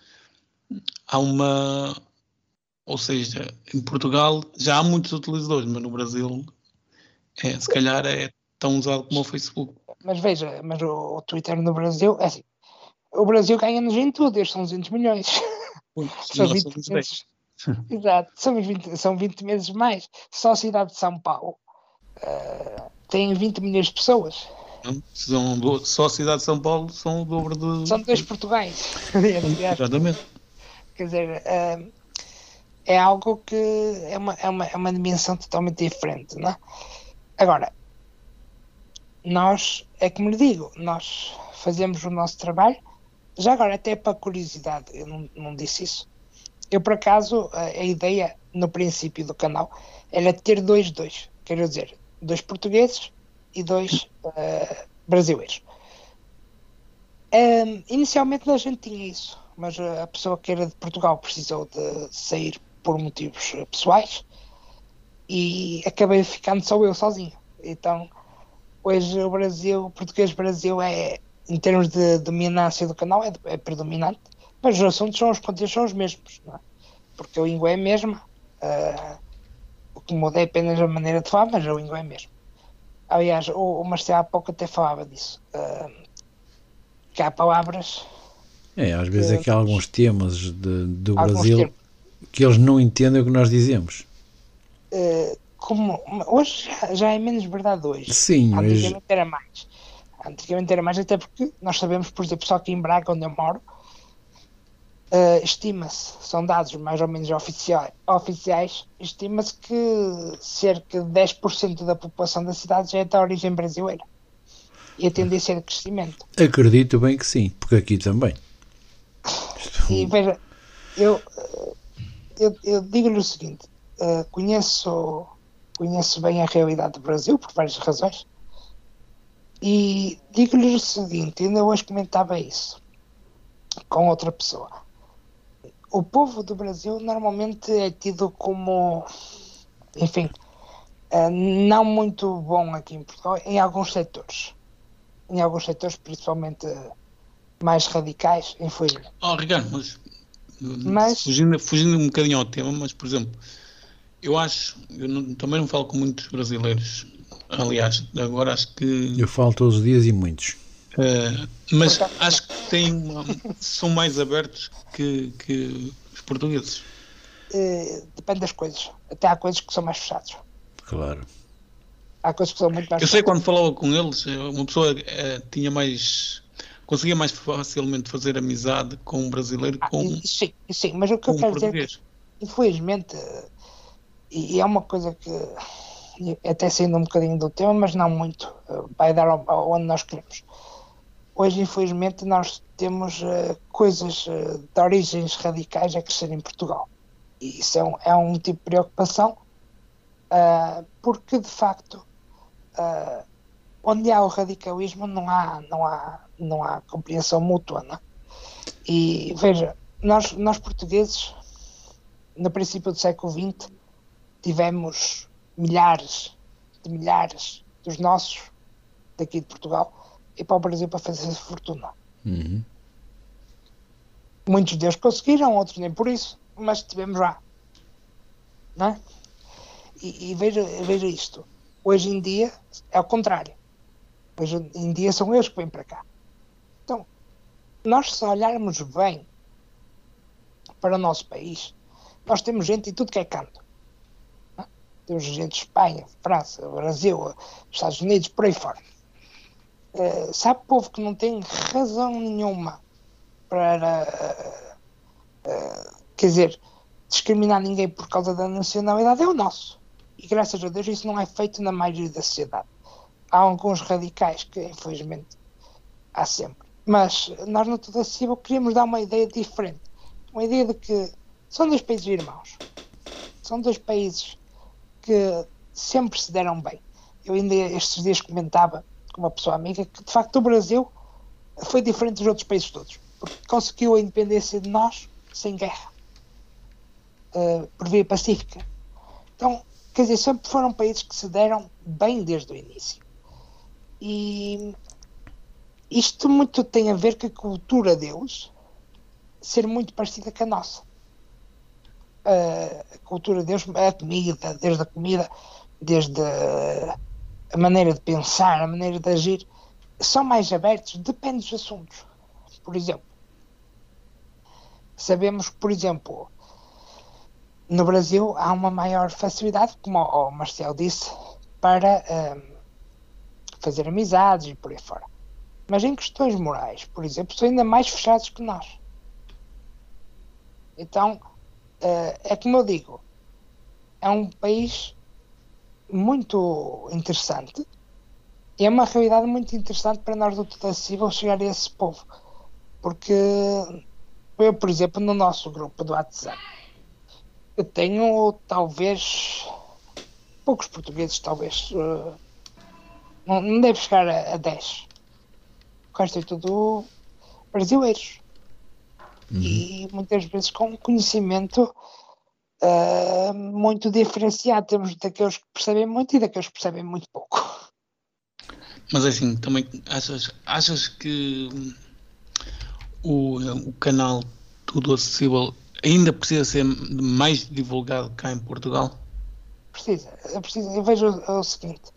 há uma. Ou seja, em Portugal já há muitos utilizadores, mas no Brasil, é, se calhar, é tão usado como o Facebook. Mas veja, mas o, o Twitter no Brasil, é assim, o Brasil ganha-nos em tudo, estes são 200 milhões. São Nós 20 somos meses. Exato, são 20, são 20 meses mais. Só a cidade de São Paulo ah, tem 20 milhões de pessoas. São do- só a cidade de São Paulo são o dobro de. São dois Portugais. Exatamente. Quer dizer, ah, é algo que é uma, é, uma, é uma dimensão totalmente diferente, não é? Agora, nós, é como lhe digo, nós fazemos o nosso trabalho, já agora até para curiosidade, eu não, não disse isso. Eu, por acaso, a, a ideia no princípio do canal era ter dois, dois, quero dizer, dois portugueses e dois ah, brasileiros. Ahm, inicialmente a gente tinha isso, mas uh, a pessoa que era de Portugal precisou de sair por motivos uh, pessoais e acabei ficando só eu sozinho. Então, hoje o Brasil, o português Brasil é, em termos de dominância do canal, é, é predominante, mas os assuntos são os conteúdos são os mesmos, não é? porque a língua é a mesma, uh, o que muda é apenas a maneira de falar, mas a língua é a mesma. Aliás, o, o Marcelo há pouco até falava disso. uh, que há palavras É, às vezes é que há alguns temas de- do Brasil termos. que eles não entendem o que nós dizemos. eh, como hoje já, já é menos verdade hoje. Sim, mas Antigamente era mais. Antigamente era mais, até porque nós sabemos, por exemplo, só aqui em Braga, onde eu moro, eh, estima-se, são dados mais ou menos oficiais, oficiais estima-se que cerca de 10% da população da cidade já é de origem brasileira. E a tendência é de crescimento. acredito bem que sim, porque aqui também. E veja, eu, eu, eu digo-lhe o seguinte: eh, conheço, conheço bem a realidade do Brasil por várias razões, e digo-lhe o seguinte: ainda hoje comentava isso com outra pessoa. O povo do Brasil normalmente é tido como, enfim, eh, não muito bom aqui em Portugal, em alguns setores. Em alguns setores, principalmente mais radicais, infelizmente. Oh, Ricardo, mas, Mas- Fugindo, fugindo um bocadinho ao tema, mas por exemplo, eu acho, eu não- também não falo com muitos brasileiros, aliás, agora acho que, Eu falo todos os dias e muitos. eh, mas acho que têm uma- são mais abertos que, que os portugueses. Eh, depende das coisas. Até há coisas que são mais fechados. Claro. Há coisas que são muito mais Eu sei fechadas. quando falava com eles, eh, uma pessoa eh, tinha mais, conseguia mais facilmente fazer amizade com um brasileiro Ah, com, sim, sim, mas o que eu um quero dizer é que, português. infelizmente, e é uma coisa que até saindo um bocadinho do tema, mas não muito, eh, vai dar onde nós queremos. Hoje, infelizmente, nós temos eh, coisas eh, de origens radicais a crescer em Portugal. E isso é um, é um tipo de preocupação, ah, porque de facto, onde há o radicalismo, não há, não há, não há compreensão mútua. Não é? E veja, nós, nós portugueses, no princípio do século XX, tivemos milhares de milhares dos nossos daqui de Portugal e para o Brasil para fazer fortuna. Uhum. Muitos deles conseguiram, outros nem por isso, mas tivemos lá. Não é? E, e veja, veja isto. Hoje em dia é o contrário. Hoje em dia são eles que vêm para cá. Então, nós se olharmos bem para o nosso país, nós temos gente em tudo que é canto. Temos gente de Espanha, França, Brasil, Estados Unidos, por aí fora. Eh, sabe povo que não tem razão nenhuma para para, uh, quer dizer, discriminar ninguém por causa da nacionalidade é o nosso. E graças a Deus isso não é feito na maioria da sociedade. Há alguns radicais que, infelizmente, há sempre. Mas nós no Tudo Acessível queríamos dar uma ideia diferente. Uma ideia de que são dois países irmãos. São dois países que sempre se deram bem. Eu ainda estes dias comentava com uma pessoa amiga que de facto o Brasil foi diferente dos outros países todos. Porque conseguiu a independência de nós sem guerra. Uh, por via pacífica. Então, quer dizer, sempre foram países que se deram bem desde o início. E isto muito tem a ver com a cultura deles ser muito parecida com a nossa. A cultura deles, a comida, desde a comida, desde a maneira de pensar, a maneira de agir, são mais abertos, depende dos assuntos. Por exemplo, sabemos que, por exemplo, no Brasil há uma maior facilidade, como o Marcel disse, para um, fazer amizades e por aí fora. Mas em questões morais, por exemplo, são ainda mais fechados que nós. Então, uh, é como eu digo, é um país muito interessante e é uma realidade muito interessante para nós do Tudo Acessível chegar a esse povo. Porque eu, por exemplo, no nosso grupo do WhatsApp, eu tenho talvez poucos portugueses, talvez. Uh, não, não deve chegar a, a 10. O resto é tudo brasileiros. Uhum. E muitas vezes com conhecimento uh, muito diferenciado. Temos daqueles que percebem muito e daqueles que percebem muito pouco. Mas assim, também achas, achas que o, o canal Tudo Acessível ainda precisa ser mais divulgado cá em Portugal? Precisa, precisa. Eu vejo o, o seguinte: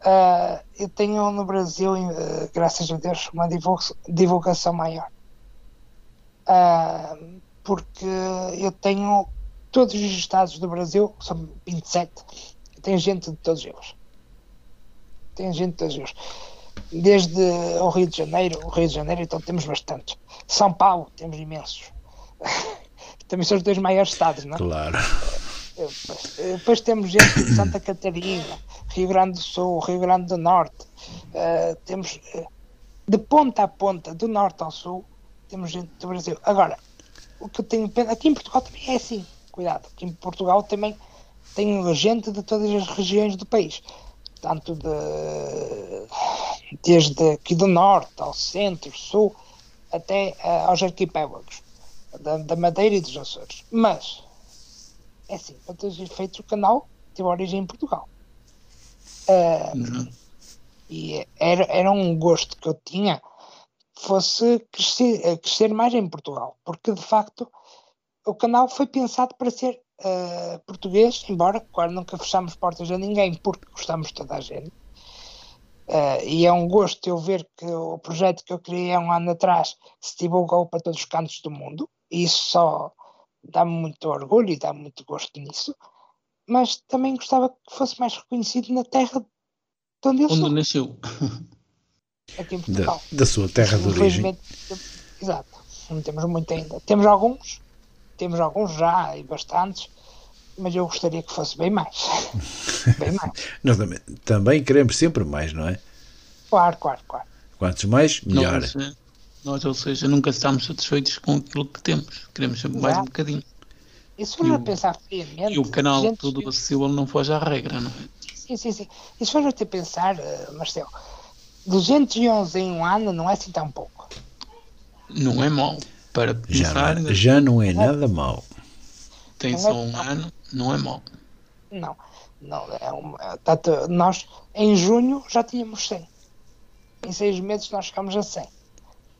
uh, eu tenho no Brasil, uh, graças a Deus, uma divulgação maior. Uh, porque eu tenho todos os estados do Brasil, são 27, tem gente de todos eles. Tem gente de todos eles. Desde o Rio de Janeiro, o Rio de Janeiro, então temos bastantes. São Paulo, temos imensos. também são os dois maiores estados, não é? Claro. Depois, depois temos gente de Santa Catarina, Rio Grande do Sul, Rio Grande do Norte. Uh, temos uh, de ponta a ponta, do norte ao sul, temos gente do Brasil. Agora, o que eu tenho pena, aqui em Portugal também é assim, cuidado, aqui em Portugal também tem gente de todas as regiões do país, tanto de, desde aqui do norte ao centro, sul, até uh, aos arquipélagos da, da Madeira e dos Açores. Mas, é assim, para todos os efeitos, o canal teve origem em Portugal. Uh, uhum. E era, era um gosto que eu tinha fosse crescer, crescer mais em Portugal, porque de facto o canal foi pensado para ser uh, português, embora, claro, nunca fechamos portas a ninguém, porque gostamos de toda a gente. Uh, e é um gosto eu ver que o projeto que eu criei há um ano atrás se divulgou para todos os cantos do mundo isso só dá-me muito orgulho e dá muito gosto nisso, mas também gostava que fosse mais reconhecido na terra de onde eu onde sou. nasceu. Aqui em Portugal. Da, da sua terra de origem. Exato, não temos muito ainda. Temos alguns, temos alguns já e bastantes, mas eu gostaria que fosse bem mais. bem mais. Nós também, também queremos sempre mais, não é? Claro, claro, claro. Quantos mais, melhor. Não, nós, ou seja, nunca estamos satisfeitos com aquilo que temos. Queremos sempre mais um bocadinho. Isso se for a pensar friamente. E o canal gente... Tudo Acessível não foge à regra, não é? Sim, sim, sim. E se for a pensar, uh, Marcelo, 211 em um ano não é assim tão pouco. Não é mau. Para já, não, já não é nada mau. Tem só é, um ano, não é mau. Não, não é um, tanto, nós em junho já tínhamos 100. Em seis meses nós chegamos a 100.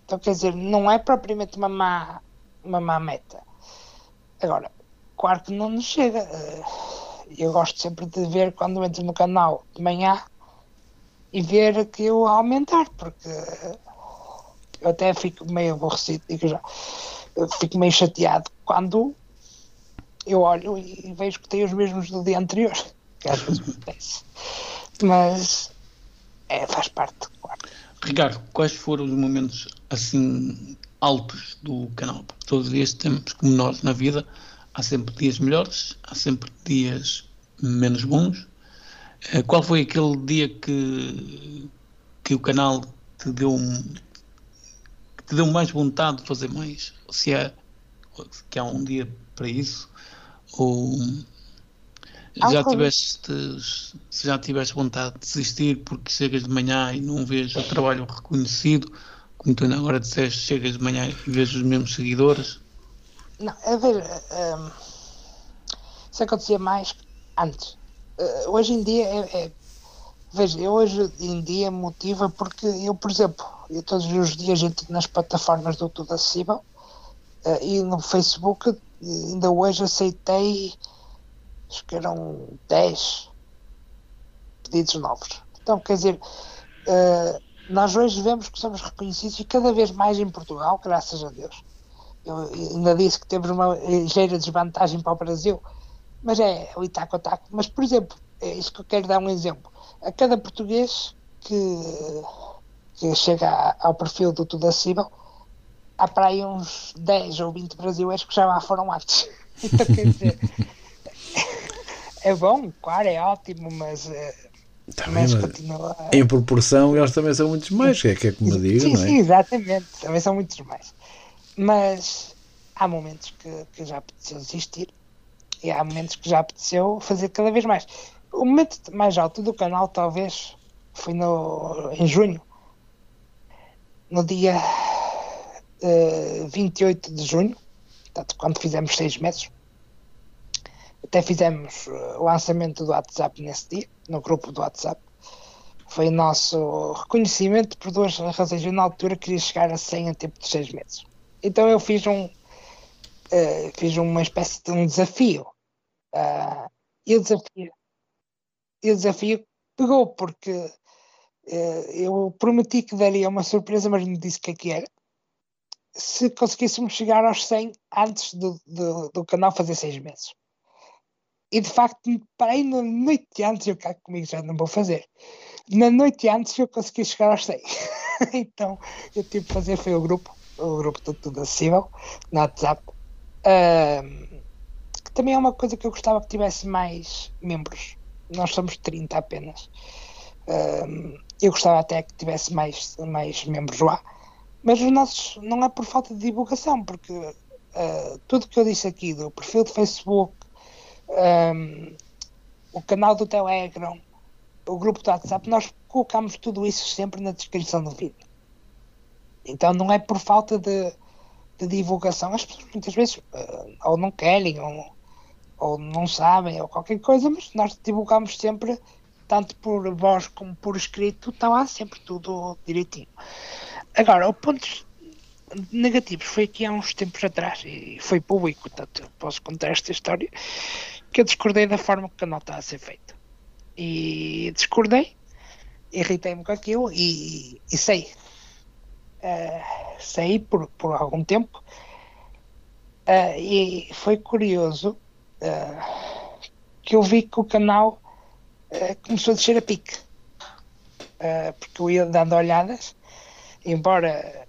Então, quer dizer, não é propriamente uma má, uma má meta. Agora, claro que não nos chega. Eh, eu gosto sempre de ver quando entro no canal de manhã e ver aquilo a aumentar, porque eu até fico meio aborrecido, digo já, fico meio chateado quando eu olho e vejo que tem os mesmos do dia anterior, que às vezes acontece. Mas é, faz parte, claro. Ricardo, quais foram os momentos assim altos do canal. Todos os dias temos, como nós na vida, há sempre dias melhores, há sempre dias menos bons. Uh, qual foi aquele dia que, que o canal te deu um, que te deu mais vontade de fazer mais? Se é que há um dia para isso? Ou já tiveste, se já tiveste vontade de desistir porque chegas de manhã e não vês o trabalho reconhecido, como tu agora disseste, chegas de manhã e vês os mesmos seguidores? Não, a ver, um, isso acontecia mais antes. Uh, hoje em dia é, é veja, hoje em dia motiva porque eu, por exemplo, eu todos os dias entro nas plataformas do Tudo Acessível uh, e no Facebook ainda hoje aceitei acho que eram 10 pedidos novos. Então, quer dizer, uh, nós hoje vemos que somos reconhecidos e cada vez mais em Portugal, graças a Deus. Eu ainda disse que temos uma ligeira desvantagem para o Brasil, mas é o itaco taco. Mas, por exemplo, é isso que eu quero dar um exemplo. A cada português que, que chega ao perfil do Tudo Acessível, há para aí uns 10 ou 20 brasileiros que já lá foram antes. Então, quer dizer, é bom, claro, é ótimo, mas. Tá mas continua. Em proporção, eles também são muitos mais, que é, que é como digo, sim, não é? Sim, exatamente, também são muitos mais. Mas há momentos que, que já apeteceu desistir e há momentos que já apeteceu fazer cada vez mais. O momento mais alto do canal, talvez, foi no, em junho, no dia uh, eh, 28 de junho, portanto, quando fizemos seis meses até fizemos eh, o lançamento do WhatsApp nesse dia, no grupo do WhatsApp. Foi o nosso reconhecimento por duas razões. Eu, na altura, queria chegar a 100 em tempo de 6 meses. Então, eu fiz um. Uh, fiz uma espécie de um desafio. Uh, e o desafio. E o desafio pegou, porque uh, eu prometi que daria uma surpresa, mas não disse o que é que era. Se conseguíssemos chegar aos 100 antes do, do, do canal fazer 6 meses. E de facto, parei na noite antes, eu cá comigo já não vou fazer. Na noite antes eu consegui chegar aos 100. então, eu tive que fazer foi o grupo, o grupo do Tudo Acessível, no WhatsApp. Uh, também é uma coisa que eu gostava que tivesse mais membros. Nós somos 30 apenas. Eu gostava até que tivesse mais, mais membros lá. Mas os nossos não é por falta de divulgação, porque uh, tudo que eu disse aqui do perfil de Facebook, um, o canal do Telegram, o grupo do WhatsApp, nós colocamos tudo isso sempre na descrição do vídeo. Então não é por falta de, de divulgação, as pessoas muitas vezes uh, ou não querem ou, ou não sabem ou qualquer coisa, mas nós divulgamos sempre, tanto por voz como por escrito, está lá sempre tudo direitinho. Agora, o ponto negativos foi aqui há uns tempos atrás e foi público, portanto posso contar esta história que eu discordei da forma que o canal está a ser feito. E discordei, irritei-me com aquilo e, e sei. Uh, saí por, por algum tempo uh, e foi curioso uh, que eu vi que o canal começou a descer a pique porque eu ia dando olhadas embora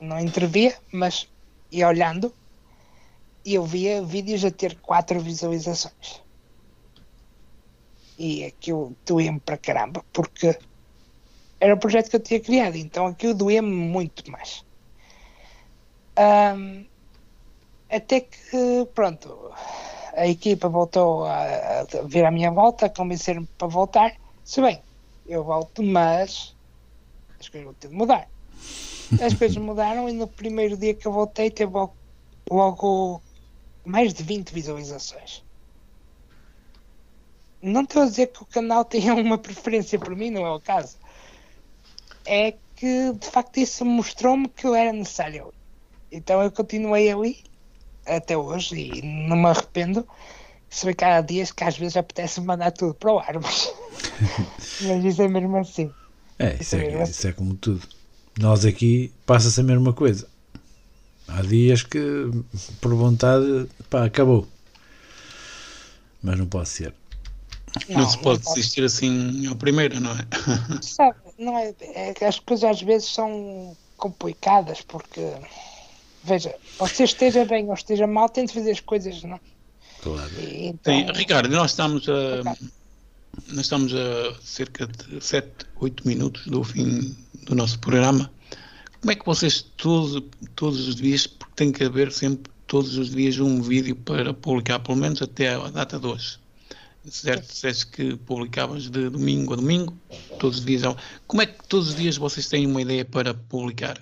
não intervia mas ia olhando e eu via vídeos a ter quatro visualizações. E aquilo doía-me para caramba, porque era o projeto que eu tinha criado, então aquilo doía-me muito mais. Um, até que, pronto, a equipa voltou a, a vir à minha volta, a convencer-me para voltar. Se bem, eu volto, mas as coisas vão ter de mudar. As coisas mudaram e no primeiro dia que eu voltei teve logo, logo mais de 20 visualizações. Não estou a dizer que o canal tenha uma preferência por mim, não é o caso. É que de facto isso mostrou-me que eu era necessário. Então eu continuei ali até hoje e não me arrependo. Se bem que há dias que às vezes apetece mandar tudo para o ar, mas, mas isso é mesmo assim. É, isso, é, é, isso é como tudo. Nós aqui passa-se a mesma coisa. Há dias que, por vontade, pá, acabou. Mas não pode ser. Não, não se pode não desistir pode. assim ao primeiro, não é? Sabe, não é, é as coisas às vezes são complicadas, porque veja, você esteja bem ou esteja mal, tem de fazer as coisas, não? Claro. E, então, Sim, Ricardo, nós estamos a, nós estamos a cerca de 7, 8 minutos do fim do nosso programa. Como é que vocês todos, todos os dias, porque tem que haver sempre todos os dias um vídeo para publicar, pelo menos até a data de hoje. Certo, disseste que publicavas de domingo a domingo, todos os dias. Como é que todos os dias vocês têm uma ideia para publicar?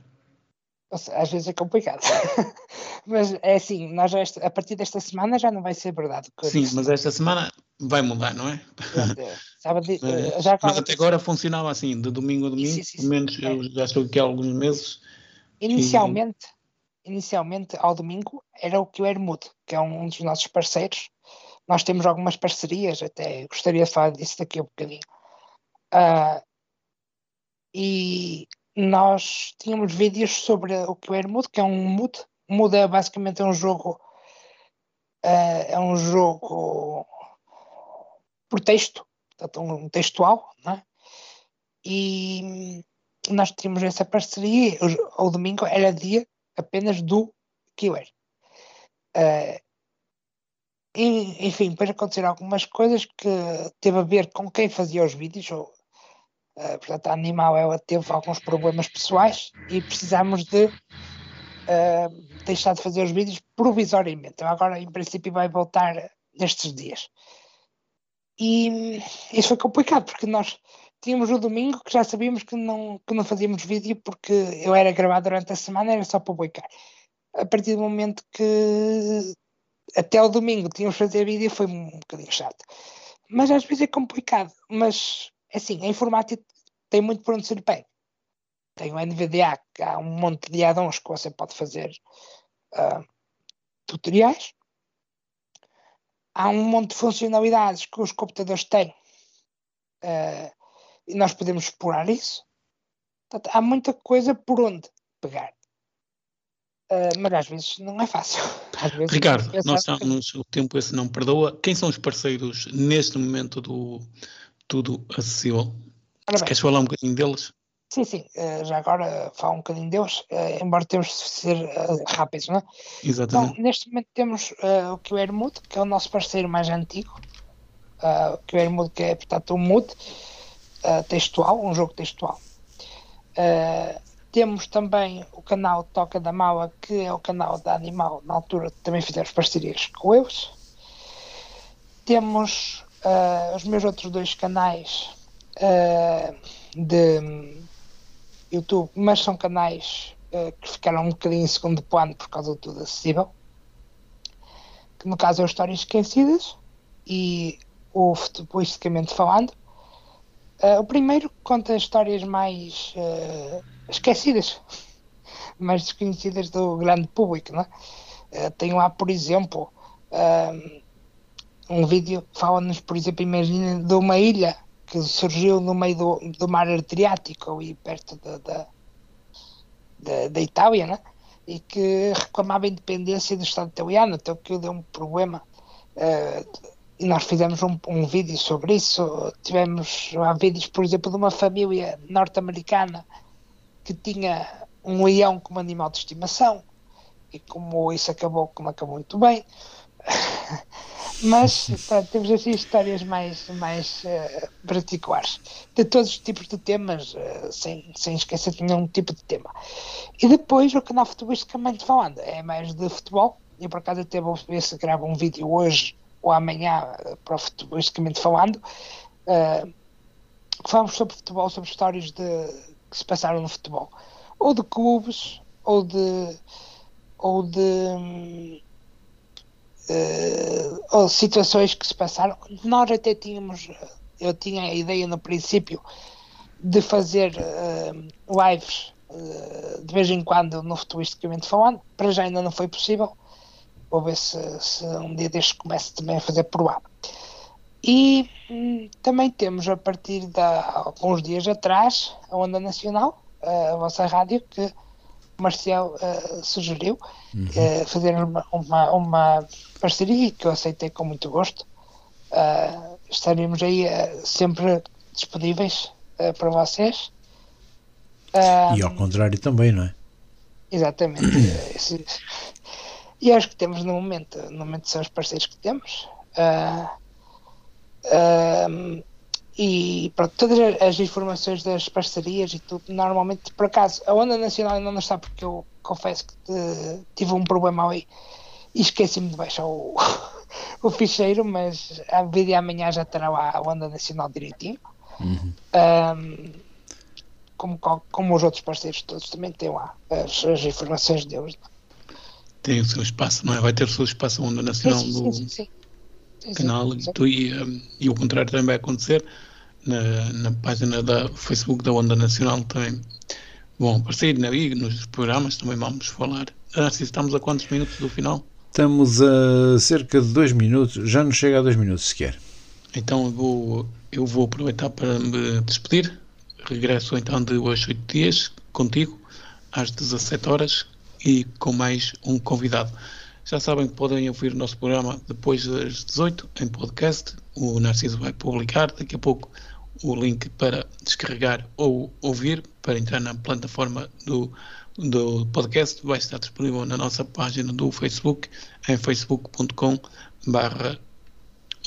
Às vezes é complicado. Mas é assim, nós já esta- a partir desta semana já não vai ser verdade. o que Sim, disse. mas esta semana vai mudar, não é? Sábado, eh, Mas, já mas até agora funcionava assim, de domingo a domingo, Sim, sim, pelo menos sim. eu já estou aqui há alguns meses. Inicialmente, inicialmente, ao domingo, era o QR Mood, que é um dos nossos parceiros. Nós temos algumas parcerias, até gostaria de falar disso daqui a um bocadinho. Ah, e nós tínhamos vídeos sobre o QR Mood, que é um Mood. Mood é basicamente um jogo. ah, é um jogo por texto, portanto, um textual, não é? E nós tínhamos essa parceria, o, o domingo era dia apenas do. Eh, e, enfim, depois aconteceram algumas coisas que teve a ver com quem fazia os vídeos, ou, eh, portanto, a Animal ela teve alguns problemas pessoais e precisamos de eh, deixar de fazer os vídeos provisoriamente. Então, agora, em princípio, vai voltar nestes dias. E isso foi complicado, porque nós tínhamos o domingo que já sabíamos que não, que não fazíamos vídeo porque eu era gravado durante a semana, era só publicar. A partir do momento que até o domingo tínhamos de fazer vídeo foi um bocadinho chato. Mas às vezes é complicado. Mas assim, a informática tem muito por onde se lhe pega. Tem o NVDA, que há um monte de add-ons que você pode fazer ah, tutoriais. Há um monte de funcionalidades que os computadores têm. ah, e nós podemos explorar isso. Portanto, há muita coisa por onde pegar. Ah, mas às vezes não é fácil. Ricardo, é nós estamos, o tempo esse não perdoa. Quem são os parceiros neste momento do Tudo Acessível? Ora Se bem, queres falar um bocadinho deles? Sim, sim, eh, já agora falo um bocadinho deles, eh, embora temos de ser eh, rápidos, não é? Então, Exatamente. neste momento temos eh, o QR Mood, que é o nosso parceiro mais antigo. Ah, o QR Mood, que é, portanto, um Mood ah, textual, um jogo textual. Ah, temos também o canal Toca da Mala, que é o canal da Animal, na altura também fizemos parcerias com eles. Temos ah, os meus outros dois canais ah, de YouTube, mas são canais eh, que ficaram um bocadinho em segundo plano por causa do tudo acessível. Que no caso é o Histórias Esquecidas e o Futebolisticamente Falando. O primeiro conta histórias mais esquecidas, mais desconhecidas do grande público. Não é? Tem lá, por exemplo, um vídeo que fala-nos, por exemplo, imagina de uma ilha que surgiu no meio do, do mar Adriático, ali perto da, da, da, da Itália, né? e que reclamava a independência do Estado italiano, então aquilo deu um problema. eh, e nós fizemos um, um vídeo sobre isso. Tivemos há vídeos, por exemplo, de uma família norte-americana que tinha um leão como animal de estimação, e como isso acabou, como acabou muito bem. Mas pronto, temos assim histórias mais, mais eh, particulares, de todos os tipos de temas, eh, sem, sem esquecer de nenhum tipo de tema. E depois o canal Futebolisticamente Falando é mais de futebol. Eu por acaso até vou ver se gravo um vídeo hoje ou amanhã eh, para o Futebolisticamente Falando. que falamos sobre futebol, sobre histórias de, que se passaram no futebol. Ou de clubes, ou de. ou de. Eh, ou situações que se passaram. Nós até tínhamos, eu tinha a ideia no princípio de fazer eh, lives eh, de vez em quando no futuristicamente falando, para já ainda não foi possível. Vou ver se, se um dia destes começo também a fazer por lá. E hum, também temos a partir de alguns dias atrás a Onda Nacional, a vossa rádio, que Marcial eh, sugeriu eh, fazer uma, uma, uma parceria que eu aceitei com muito gosto. Ah, estaremos aí eh, sempre disponíveis eh, para vocês. E ao contrário também, não é? Exatamente. E acho que temos no momento, no momento são os parceiros que temos. E pronto, todas as- informações das parcerias e tudo, normalmente, por acaso, a Onda Nacional ainda não está porque eu confesso que eh, tive um problema aí e esqueci-me de baixar o, o ficheiro, mas a vídeo amanhã já terá lá a Onda Nacional direitinho. Ahm, como, qual- como os outros parceiros todos também têm lá as, as informações deles. Tem o seu espaço, não é? Vai ter o seu espaço a onda nacional sim, do sim, sim, sim. Sim, sim, canal e, sim. e, um, e o contrário também vai acontecer na, na página da Facebook da Onda Nacional também vão aparecer na, e nos programas também vamos falar. Ah, se estamos a quantos minutos do final? Estamos a cerca de dois minutos, já não chega a dois minutos sequer. Então eu vou, eu vou aproveitar para me despedir. Regresso então de hoje oito dias contigo às 17 horas e com mais um convidado. Já sabem que podem ouvir o nosso programa depois das 18 em podcast. O Narciso vai publicar daqui a pouco o link para descarregar ou ouvir para entrar na plataforma do, do podcast. Vai estar disponível na nossa página do Facebook em facebook.com barra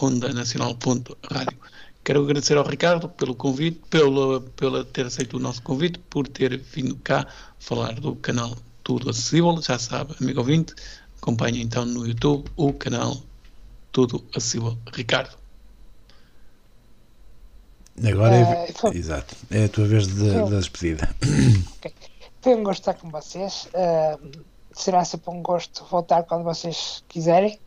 ondanacional.rádio. Quero agradecer ao Ricardo pelo convite, pelo, pela ter aceito o nosso convite, por ter vindo cá falar do canal Tudo Acessível. Já sabe, amigo ouvinte, acompanhe então no YouTube o canal Tudo Acessível. Ricardo. Agora é, Eh, foi- exato, é a tua vez de- Foi- da despedida. Foi um gosto estar com vocês. ahm, será sempre um gosto voltar quando vocês quiserem.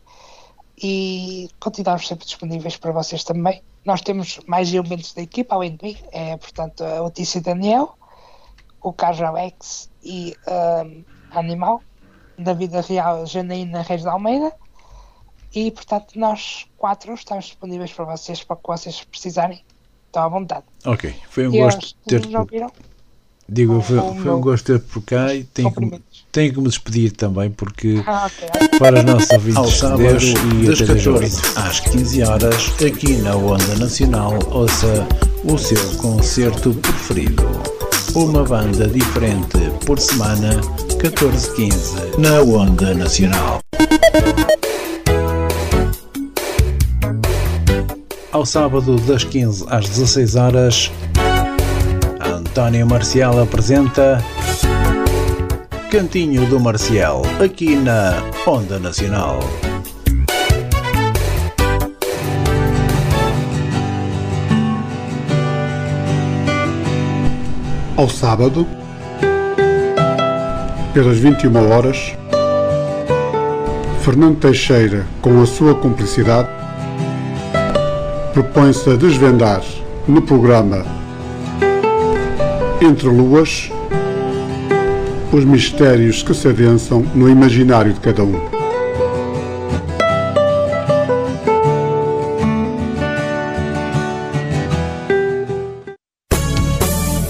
E continuamos sempre disponíveis para vocês também. Nós temos mais elementos da equipa, além de mim. É, portanto, a Letícia Daniel, o Carlos Alex e ahm, a Animal. Da vida real, Janaína Reis de Almeida. E, portanto, nós quatro estamos disponíveis para vocês, para o que vocês precisarem. Estão à vontade. Ok, foi um e gosto ter-te nos ouviram, Digo, foi, o foi um gosto ter-te por cá e tenho que, tenho que me despedir também porque Ah, ok, ok. para os nossos ouvintes Ao de sábado, Deus e das até 14 14 às 15 horas, aqui na Onda Nacional, ouça o seu concerto preferido. Uma banda diferente por semana, 14-15, na Onda Nacional. Ao sábado, das 15 às 16 horas, António Marcial apresenta Cantinho do Marcial, aqui na Onda Nacional. Ao sábado, pelas 21 horas, Fernando Teixeira, com a sua cumplicidade, propõe-se a desvendar no programa Entre Luas os mistérios que se adensam no imaginário de cada um.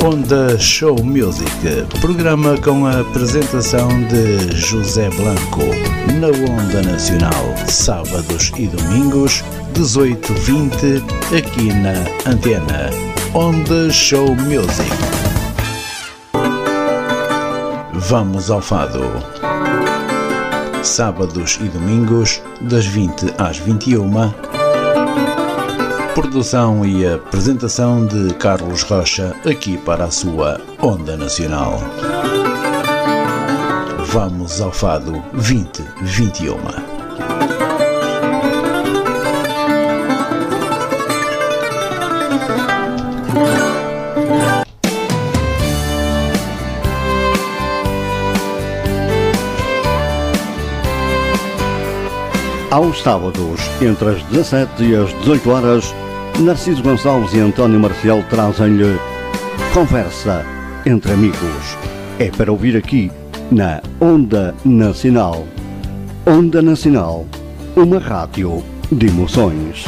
Onda Show Music, programa com a apresentação de José Blanco, na Onda Nacional, sábados e domingos, 18h20, aqui na Antena. Onda Show Music. Vamos ao fado. Sábados e domingos, das 20 às 21 Produção e apresentação de Carlos Rocha, aqui para a sua Onda Nacional. Vamos ao Fado 2021. Aos sábados, entre as 17 e as 18 horas, Narciso Gonçalves e António Marcial trazem-lhe Conversa entre Amigos. É para ouvir aqui na Onda Nacional. Onda Nacional, uma rádio de emoções.